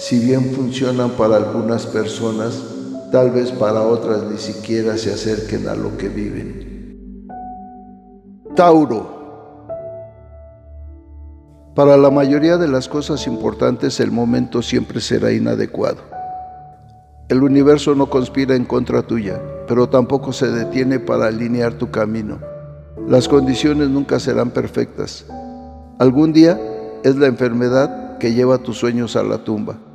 si bien funcionan para algunas personas, tal vez para otras ni siquiera se acerquen a lo que viven. Tauro para la mayoría de las cosas importantes el momento siempre será inadecuado. El universo no conspira en contra tuya, pero tampoco se detiene para alinear tu camino. Las condiciones nunca serán perfectas. Algún día es la enfermedad que lleva tus sueños a la tumba.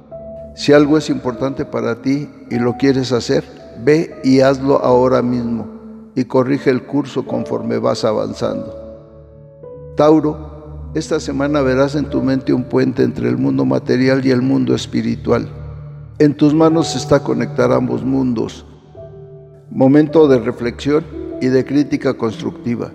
Si algo es importante para ti y lo quieres hacer, ve y hazlo ahora mismo y corrige el curso conforme vas avanzando. Tauro, esta semana verás en tu mente un puente entre el mundo material y el mundo espiritual. En tus manos está conectar ambos mundos. Momento de reflexión y de crítica constructiva.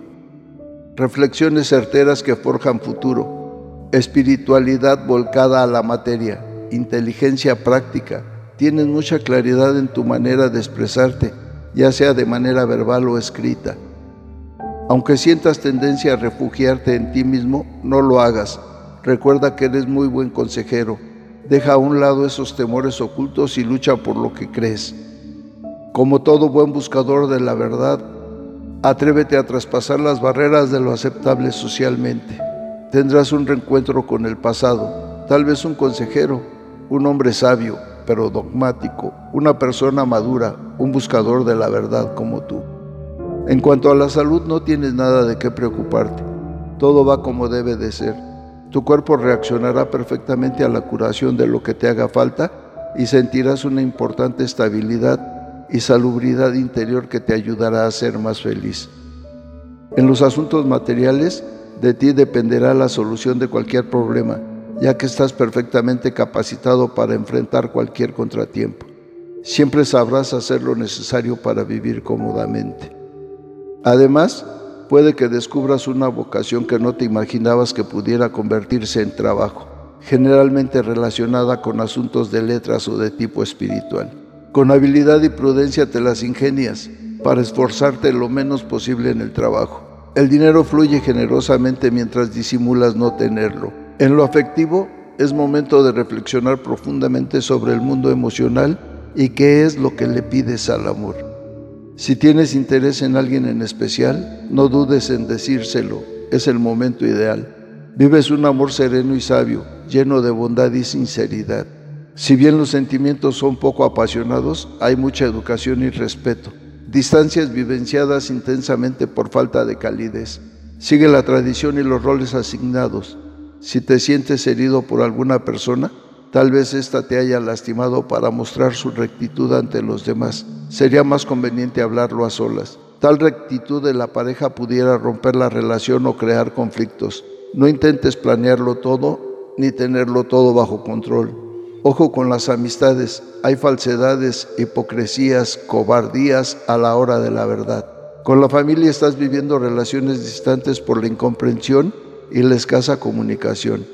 Reflexiones certeras que forjan futuro. Espiritualidad volcada a la materia. Inteligencia práctica. Tienes mucha claridad en tu manera de expresarte, ya sea de manera verbal o escrita. Aunque sientas tendencia a refugiarte en ti mismo, no lo hagas. Recuerda que eres muy buen consejero. Deja a un lado esos temores ocultos y lucha por lo que crees. Como todo buen buscador de la verdad, atrévete a traspasar las barreras de lo aceptable socialmente. Tendrás un reencuentro con el pasado, tal vez un consejero, un hombre sabio, pero dogmático, una persona madura, un buscador de la verdad como tú. En cuanto a la salud no tienes nada de qué preocuparte. Todo va como debe de ser. Tu cuerpo reaccionará perfectamente a la curación de lo que te haga falta y sentirás una importante estabilidad y salubridad interior que te ayudará a ser más feliz. En los asuntos materiales, de ti dependerá la solución de cualquier problema, ya que estás perfectamente capacitado para enfrentar cualquier contratiempo. Siempre sabrás hacer lo necesario para vivir cómodamente. Además, puede que descubras una vocación que no te imaginabas que pudiera convertirse en trabajo, generalmente relacionada con asuntos de letras o de tipo espiritual. Con habilidad y prudencia te las ingenias para esforzarte lo menos posible en el trabajo. El dinero fluye generosamente mientras disimulas no tenerlo. En lo afectivo, es momento de reflexionar profundamente sobre el mundo emocional y qué es lo que le pides al amor. Si tienes interés en alguien en especial, no dudes en decírselo, es el momento ideal. Vives un amor sereno y sabio, lleno de bondad y sinceridad. Si bien los sentimientos son poco apasionados, hay mucha educación y respeto. Distancias vivenciadas intensamente por falta de calidez. Sigue la tradición y los roles asignados. Si te sientes herido por alguna persona, Tal vez ésta te haya lastimado para mostrar su rectitud ante los demás. Sería más conveniente hablarlo a solas. Tal rectitud de la pareja pudiera romper la relación o crear conflictos. No intentes planearlo todo ni tenerlo todo bajo control. Ojo con las amistades. Hay falsedades, hipocresías, cobardías a la hora de la verdad. Con la familia estás viviendo relaciones distantes por la incomprensión y la escasa comunicación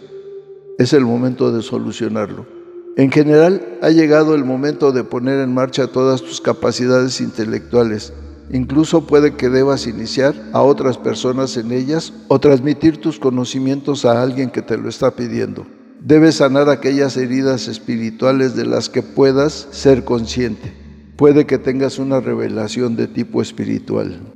es el momento de solucionarlo. En general, ha llegado el momento de poner en marcha todas tus capacidades intelectuales. Incluso puede que debas iniciar a otras personas en ellas o transmitir tus conocimientos a alguien que te lo está pidiendo. Debes sanar aquellas heridas espirituales de las que puedas ser consciente. Puede que tengas una revelación de tipo espiritual.